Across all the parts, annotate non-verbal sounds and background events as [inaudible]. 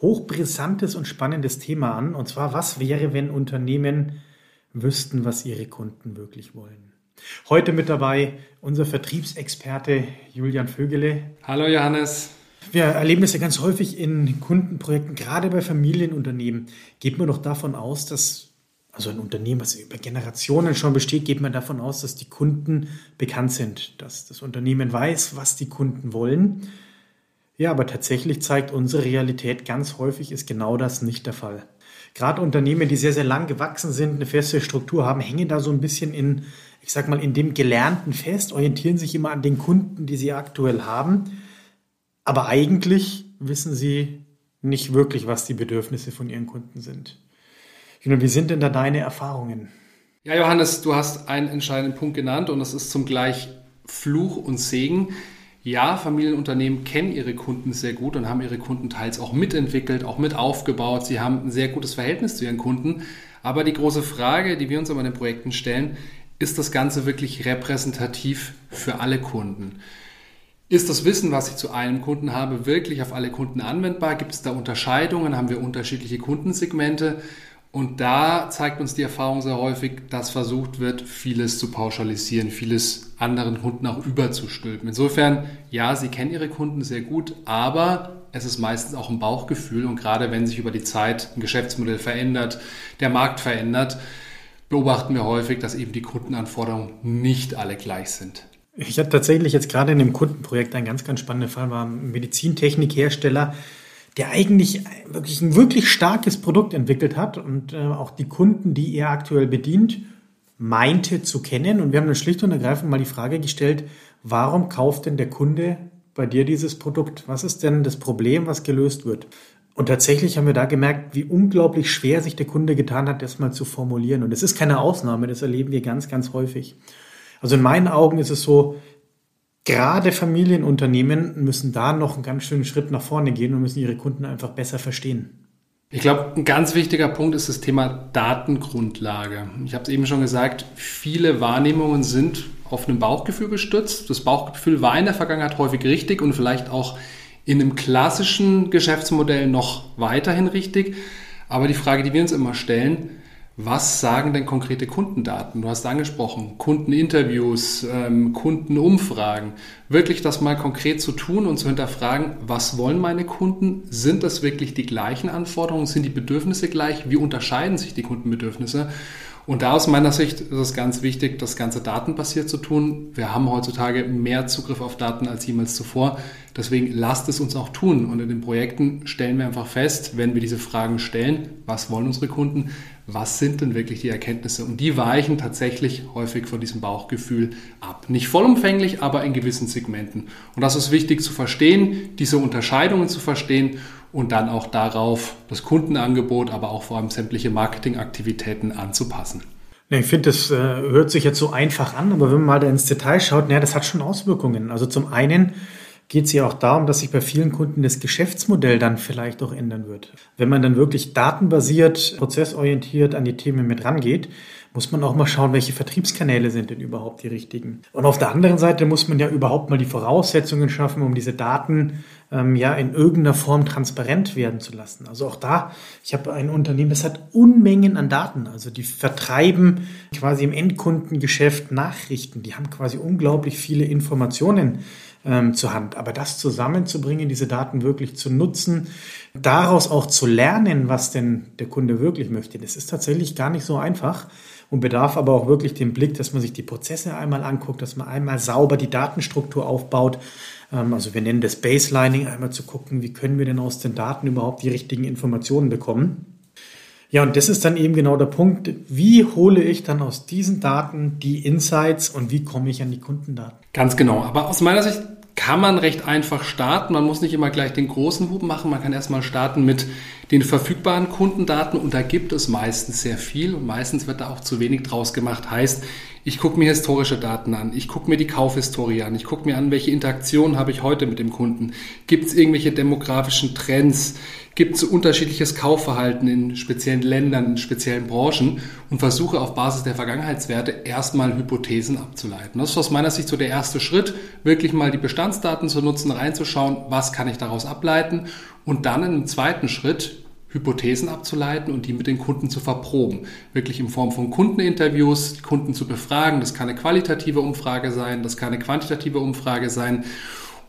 hochbrisantes und spannendes Thema an. Und zwar, was wäre, wenn Unternehmen wüssten, was ihre Kunden wirklich wollen? Heute mit dabei unser Vertriebsexperte Julian Vögele. Hallo Johannes. Wir erleben das ja ganz häufig in Kundenprojekten, gerade bei Familienunternehmen. Geht man doch davon aus, dass, also ein Unternehmen, was über Generationen schon besteht, geht man davon aus, dass die Kunden bekannt sind, dass das Unternehmen weiß, was die Kunden wollen ja, aber tatsächlich zeigt unsere Realität ganz häufig ist genau das nicht der Fall. Gerade Unternehmen, die sehr, sehr lang gewachsen sind, eine feste Struktur haben, hängen da so ein bisschen in, ich sag mal, in dem Gelernten fest, orientieren sich immer an den Kunden, die sie aktuell haben. Aber eigentlich wissen sie nicht wirklich, was die Bedürfnisse von ihren Kunden sind. Wie sind denn da deine Erfahrungen? Ja, Johannes, du hast einen entscheidenden Punkt genannt und das ist zum Gleich Fluch und Segen. Ja, Familienunternehmen kennen ihre Kunden sehr gut und haben ihre Kunden teils auch mitentwickelt, auch mit aufgebaut. Sie haben ein sehr gutes Verhältnis zu ihren Kunden. Aber die große Frage, die wir uns immer in den Projekten stellen, ist das Ganze wirklich repräsentativ für alle Kunden? Ist das Wissen, was ich zu einem Kunden habe, wirklich auf alle Kunden anwendbar? Gibt es da Unterscheidungen? Haben wir unterschiedliche Kundensegmente? Und da zeigt uns die Erfahrung sehr häufig, dass versucht wird, vieles zu pauschalisieren, vieles anderen Kunden auch überzustülpen. Insofern, ja, Sie kennen Ihre Kunden sehr gut, aber es ist meistens auch ein Bauchgefühl und gerade wenn sich über die Zeit ein Geschäftsmodell verändert, der Markt verändert, beobachten wir häufig, dass eben die Kundenanforderungen nicht alle gleich sind. Ich hatte tatsächlich jetzt gerade in dem Kundenprojekt einen ganz, ganz spannenden Fall, war ein Medizintechnikhersteller, der eigentlich wirklich ein wirklich starkes Produkt entwickelt hat und äh, auch die Kunden, die er aktuell bedient, meinte zu kennen. Und wir haben dann schlicht und ergreifend mal die Frage gestellt, warum kauft denn der Kunde bei dir dieses Produkt? Was ist denn das Problem, was gelöst wird? Und tatsächlich haben wir da gemerkt, wie unglaublich schwer sich der Kunde getan hat, das mal zu formulieren. Und es ist keine Ausnahme, das erleben wir ganz, ganz häufig. Also in meinen Augen ist es so, gerade Familienunternehmen müssen da noch einen ganz schönen Schritt nach vorne gehen und müssen ihre Kunden einfach besser verstehen. Ich glaube, ein ganz wichtiger Punkt ist das Thema Datengrundlage. Ich habe es eben schon gesagt, viele Wahrnehmungen sind auf einem Bauchgefühl gestützt. Das Bauchgefühl war in der Vergangenheit häufig richtig und vielleicht auch in einem klassischen Geschäftsmodell noch weiterhin richtig. Aber die Frage, die wir uns immer stellen, was sagen denn konkrete Kundendaten? Du hast angesprochen, Kundeninterviews, ähm, Kundenumfragen. Wirklich das mal konkret zu tun und zu hinterfragen, was wollen meine Kunden? Sind das wirklich die gleichen Anforderungen? Sind die Bedürfnisse gleich? Wie unterscheiden sich die Kundenbedürfnisse? Und da aus meiner Sicht ist es ganz wichtig, das Ganze datenbasiert zu tun. Wir haben heutzutage mehr Zugriff auf Daten als jemals zuvor. Deswegen lasst es uns auch tun. Und in den Projekten stellen wir einfach fest, wenn wir diese Fragen stellen, was wollen unsere Kunden, was sind denn wirklich die Erkenntnisse? Und die weichen tatsächlich häufig von diesem Bauchgefühl ab. Nicht vollumfänglich, aber in gewissen Segmenten. Und das ist wichtig zu verstehen, diese Unterscheidungen zu verstehen und dann auch darauf das Kundenangebot, aber auch vor allem sämtliche Marketingaktivitäten anzupassen. Ich finde, das äh, hört sich jetzt so einfach an, aber wenn man mal da ins Detail schaut, naja, das hat schon Auswirkungen. Also zum einen geht es ja auch darum, dass sich bei vielen Kunden das Geschäftsmodell dann vielleicht auch ändern wird. Wenn man dann wirklich datenbasiert, prozessorientiert an die Themen mit rangeht, muss man auch mal schauen, welche Vertriebskanäle sind denn überhaupt die richtigen. Und auf der anderen Seite muss man ja überhaupt mal die Voraussetzungen schaffen, um diese Daten ähm, ja in irgendeiner Form transparent werden zu lassen. Also auch da, ich habe ein Unternehmen, das hat Unmengen an Daten. Also die vertreiben quasi im Endkundengeschäft Nachrichten. Die haben quasi unglaublich viele Informationen ähm, zur Hand. Aber das zusammenzubringen, diese Daten wirklich zu nutzen, daraus auch zu lernen, was denn der Kunde wirklich möchte, das ist tatsächlich gar nicht so einfach und bedarf aber auch wirklich den Blick, dass man sich die Prozesse einmal anguckt, dass man einmal sauber die Datenstruktur aufbaut. Ähm, also wir nennen das Baselining, einmal zu gucken, wie können wir denn aus den Daten überhaupt die richtigen Informationen bekommen. Ja, und das ist dann eben genau der Punkt. Wie hole ich dann aus diesen Daten die Insights und wie komme ich an die Kundendaten? Ganz genau. Aber aus meiner Sicht kann man recht einfach starten. Man muss nicht immer gleich den großen Hub machen. Man kann erstmal starten mit den verfügbaren Kundendaten und da gibt es meistens sehr viel und meistens wird da auch zu wenig draus gemacht. Heißt, ich gucke mir historische Daten an, ich gucke mir die Kaufhistorie an, ich gucke mir an, welche Interaktion habe ich heute mit dem Kunden. Gibt es irgendwelche demografischen Trends? Gibt es unterschiedliches Kaufverhalten in speziellen Ländern, in speziellen Branchen und versuche auf Basis der Vergangenheitswerte erstmal Hypothesen abzuleiten. Das ist aus meiner Sicht so der erste Schritt, wirklich mal die Bestandsdaten zu nutzen, reinzuschauen, was kann ich daraus ableiten und dann im zweiten Schritt Hypothesen abzuleiten und die mit den Kunden zu verproben. Wirklich in Form von Kundeninterviews, Kunden zu befragen. Das kann eine qualitative Umfrage sein, das kann eine quantitative Umfrage sein,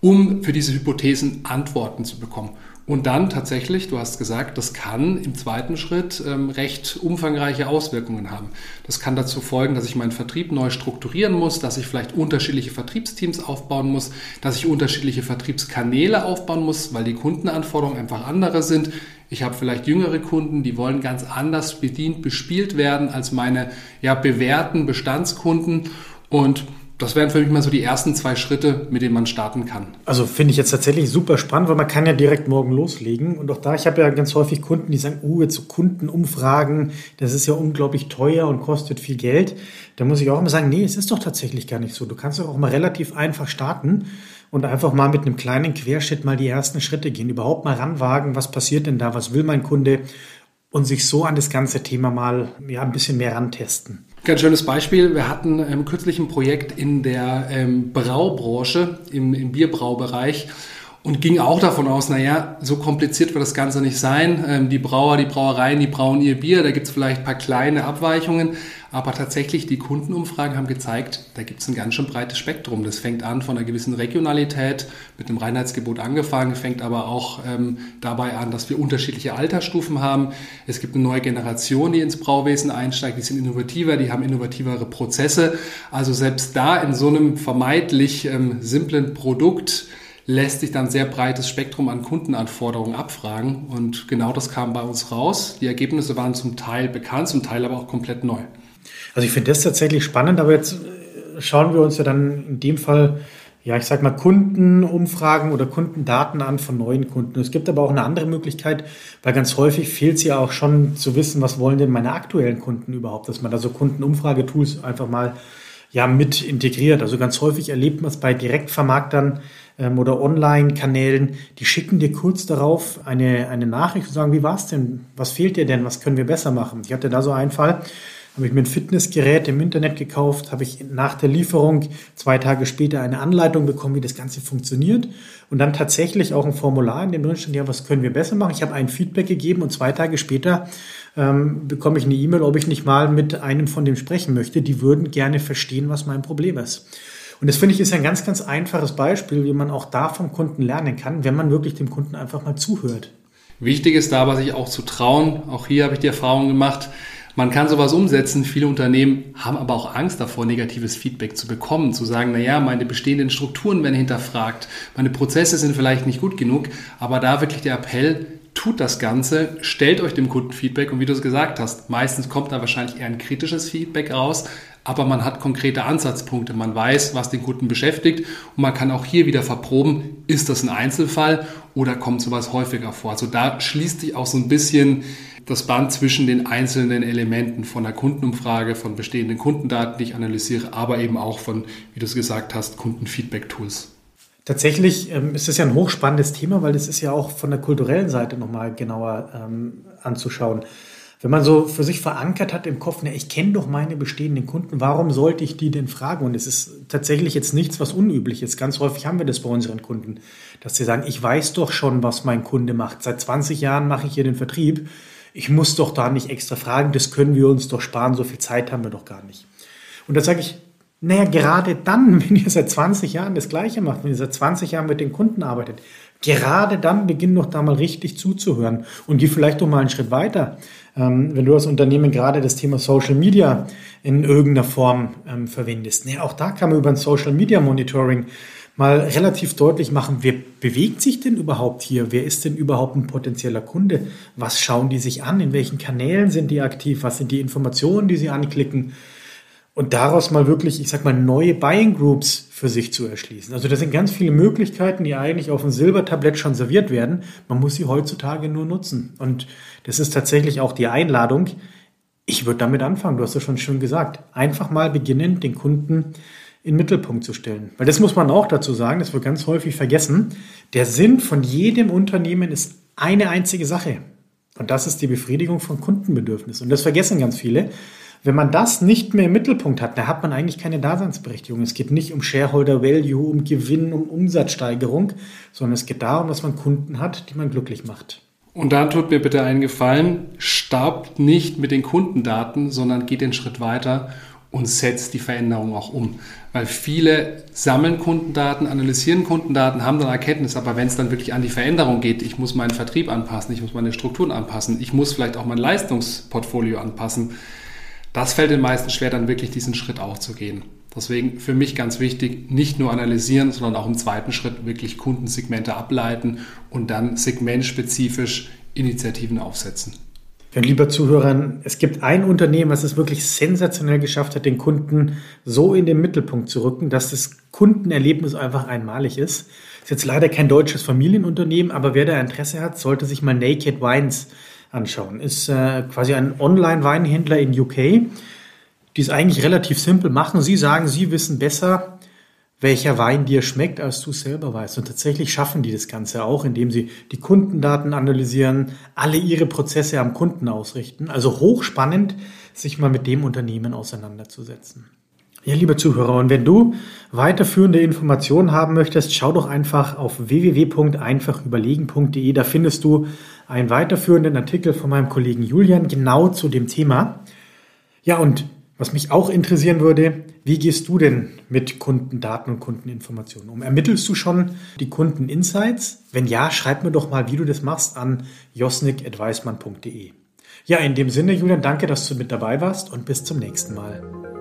um für diese Hypothesen Antworten zu bekommen. Und dann tatsächlich, du hast gesagt, das kann im zweiten Schritt ähm, recht umfangreiche Auswirkungen haben. Das kann dazu folgen, dass ich meinen Vertrieb neu strukturieren muss, dass ich vielleicht unterschiedliche Vertriebsteams aufbauen muss, dass ich unterschiedliche Vertriebskanäle aufbauen muss, weil die Kundenanforderungen einfach andere sind. Ich habe vielleicht jüngere Kunden, die wollen ganz anders bedient, bespielt werden als meine ja, bewährten Bestandskunden. Und das wären für mich mal so die ersten zwei Schritte, mit denen man starten kann. Also finde ich jetzt tatsächlich super spannend, weil man kann ja direkt morgen loslegen. Und auch da, ich habe ja ganz häufig Kunden, die sagen, uh, jetzt so Kundenumfragen, das ist ja unglaublich teuer und kostet viel Geld. Da muss ich auch immer sagen, nee, es ist doch tatsächlich gar nicht so. Du kannst doch auch mal relativ einfach starten und einfach mal mit einem kleinen Querschnitt mal die ersten Schritte gehen, überhaupt mal ranwagen, was passiert denn da, was will mein Kunde und sich so an das ganze Thema mal ja, ein bisschen mehr rantesten. Ganz schönes Beispiel. Wir hatten ähm, kürzlich ein Projekt in der ähm, Braubranche, im, im Bierbraubereich und ging auch davon aus, naja, so kompliziert wird das Ganze nicht sein. Ähm, die Brauer, die Brauereien, die brauen ihr Bier, da gibt es vielleicht ein paar kleine Abweichungen, aber tatsächlich die Kundenumfragen haben gezeigt, da gibt es ein ganz schön breites Spektrum. Das fängt an von einer gewissen Regionalität, mit dem Reinheitsgebot angefangen, fängt aber auch ähm, dabei an, dass wir unterschiedliche Altersstufen haben. Es gibt eine neue Generation, die ins Brauwesen einsteigt, die sind innovativer, die haben innovativere Prozesse. Also selbst da in so einem vermeintlich ähm, simplen Produkt, lässt sich dann sehr breites Spektrum an Kundenanforderungen abfragen. Und genau das kam bei uns raus. Die Ergebnisse waren zum Teil bekannt, zum Teil aber auch komplett neu. Also ich finde das tatsächlich spannend, aber jetzt äh, schauen wir uns ja dann in dem Fall, ja, ich sag mal, Kundenumfragen oder Kundendaten an von neuen Kunden. Es gibt aber auch eine andere Möglichkeit, weil ganz häufig fehlt es ja auch schon zu wissen, was wollen denn meine aktuellen Kunden überhaupt, dass man da so Kundenumfragetools einfach mal ja mit integriert. Also ganz häufig erlebt man es bei Direktvermarktern, ähm, oder Online-Kanälen, die schicken dir kurz darauf eine, eine Nachricht und sagen, wie war's denn? Was fehlt dir denn? Was können wir besser machen? Ich hatte da so einen Fall, habe ich mir ein Fitnessgerät im Internet gekauft, habe ich nach der Lieferung zwei Tage später eine Anleitung bekommen, wie das Ganze funktioniert und dann tatsächlich auch ein Formular, in dem drin stand, ja, was können wir besser machen? Ich habe ein Feedback gegeben und zwei Tage später ähm, bekomme ich eine E-Mail, ob ich nicht mal mit einem von dem sprechen möchte. Die würden gerne verstehen, was mein Problem ist. Und das finde ich ist ein ganz, ganz einfaches Beispiel, wie man auch da vom Kunden lernen kann, wenn man wirklich dem Kunden einfach mal zuhört. Wichtig ist dabei, sich auch zu trauen. Auch hier habe ich die Erfahrung gemacht, man kann sowas umsetzen. Viele Unternehmen haben aber auch Angst davor, negatives Feedback zu bekommen, zu sagen, na ja, meine bestehenden Strukturen werden hinterfragt, meine Prozesse sind vielleicht nicht gut genug, aber da wirklich der Appell, tut das Ganze, stellt euch dem Kunden Feedback und wie du es gesagt hast, meistens kommt da wahrscheinlich eher ein kritisches Feedback raus, aber man hat konkrete Ansatzpunkte, man weiß, was den Kunden beschäftigt und man kann auch hier wieder verproben, ist das ein Einzelfall oder kommt sowas häufiger vor. Also da schließt sich auch so ein bisschen das Band zwischen den einzelnen Elementen von der Kundenumfrage, von bestehenden Kundendaten, die ich analysiere, aber eben auch von, wie du es gesagt hast, Kundenfeedback-Tools. Tatsächlich ähm, ist es ja ein hochspannendes Thema, weil es ist ja auch von der kulturellen Seite nochmal genauer ähm, anzuschauen. Wenn man so für sich verankert hat im Kopf, ne, ich kenne doch meine bestehenden Kunden, warum sollte ich die denn fragen? Und es ist tatsächlich jetzt nichts, was unüblich ist. Ganz häufig haben wir das bei unseren Kunden, dass sie sagen, ich weiß doch schon, was mein Kunde macht. Seit 20 Jahren mache ich hier den Vertrieb. Ich muss doch da nicht extra fragen, das können wir uns doch sparen, so viel Zeit haben wir doch gar nicht. Und da sage ich, naja, gerade dann, [laughs] wenn ihr seit 20 Jahren das Gleiche macht, wenn ihr seit 20 Jahren mit den Kunden arbeitet, gerade dann beginn doch da mal richtig zuzuhören und geh vielleicht doch mal einen Schritt weiter. Ähm, wenn du als Unternehmen gerade das Thema Social Media in irgendeiner Form ähm, verwendest. Nee, auch da kann man über ein Social Media Monitoring mal relativ deutlich machen, wer bewegt sich denn überhaupt hier? Wer ist denn überhaupt ein potenzieller Kunde? Was schauen die sich an? In welchen Kanälen sind die aktiv? Was sind die Informationen, die sie anklicken? Und daraus mal wirklich, ich sag mal, neue Buying Groups für sich zu erschließen. Also das sind ganz viele Möglichkeiten, die eigentlich auf dem Silbertablett schon serviert werden. Man muss sie heutzutage nur nutzen. Und das ist tatsächlich auch die Einladung. Ich würde damit anfangen, du hast es schon schön gesagt. Einfach mal beginnen, den Kunden in den Mittelpunkt zu stellen. Weil das muss man auch dazu sagen, das wird ganz häufig vergessen. Der Sinn von jedem Unternehmen ist eine einzige Sache. Und das ist die Befriedigung von Kundenbedürfnissen. Und das vergessen ganz viele. Wenn man das nicht mehr im Mittelpunkt hat, da hat man eigentlich keine Daseinsberechtigung. Es geht nicht um Shareholder Value, um Gewinn, um Umsatzsteigerung, sondern es geht darum, dass man Kunden hat, die man glücklich macht. Und da tut mir bitte einen Gefallen, staubt nicht mit den Kundendaten, sondern geht den Schritt weiter und setzt die Veränderung auch um. Weil viele sammeln Kundendaten, analysieren Kundendaten, haben dann Erkenntnis, aber wenn es dann wirklich an die Veränderung geht, ich muss meinen Vertrieb anpassen, ich muss meine Strukturen anpassen, ich muss vielleicht auch mein Leistungsportfolio anpassen, das fällt den meisten schwer, dann wirklich diesen Schritt auch zu gehen. Deswegen für mich ganz wichtig, nicht nur analysieren, sondern auch im zweiten Schritt wirklich Kundensegmente ableiten und dann segmentspezifisch Initiativen aufsetzen. Ja, lieber Zuhörern, es gibt ein Unternehmen, was es wirklich sensationell geschafft hat, den Kunden so in den Mittelpunkt zu rücken, dass das Kundenerlebnis einfach einmalig ist. Ist jetzt leider kein deutsches Familienunternehmen, aber wer da Interesse hat, sollte sich mal Naked Wines anschauen. Ist äh, quasi ein Online-Weinhändler in UK, die es eigentlich relativ simpel machen. Sie sagen, sie wissen besser, welcher Wein dir schmeckt, als du selber weißt. Und tatsächlich schaffen die das Ganze auch, indem sie die Kundendaten analysieren, alle ihre Prozesse am Kunden ausrichten. Also hochspannend, sich mal mit dem Unternehmen auseinanderzusetzen. Ja, liebe Zuhörer, und wenn du weiterführende Informationen haben möchtest, schau doch einfach auf www.einfachüberlegen.de. Da findest du einen weiterführenden Artikel von meinem Kollegen Julian genau zu dem Thema. Ja, und was mich auch interessieren würde, wie gehst du denn mit Kundendaten und Kundeninformationen um? Ermittelst du schon die Kundeninsights? Wenn ja, schreib mir doch mal, wie du das machst an josnik.weismann.de. Ja, in dem Sinne, Julian, danke, dass du mit dabei warst und bis zum nächsten Mal.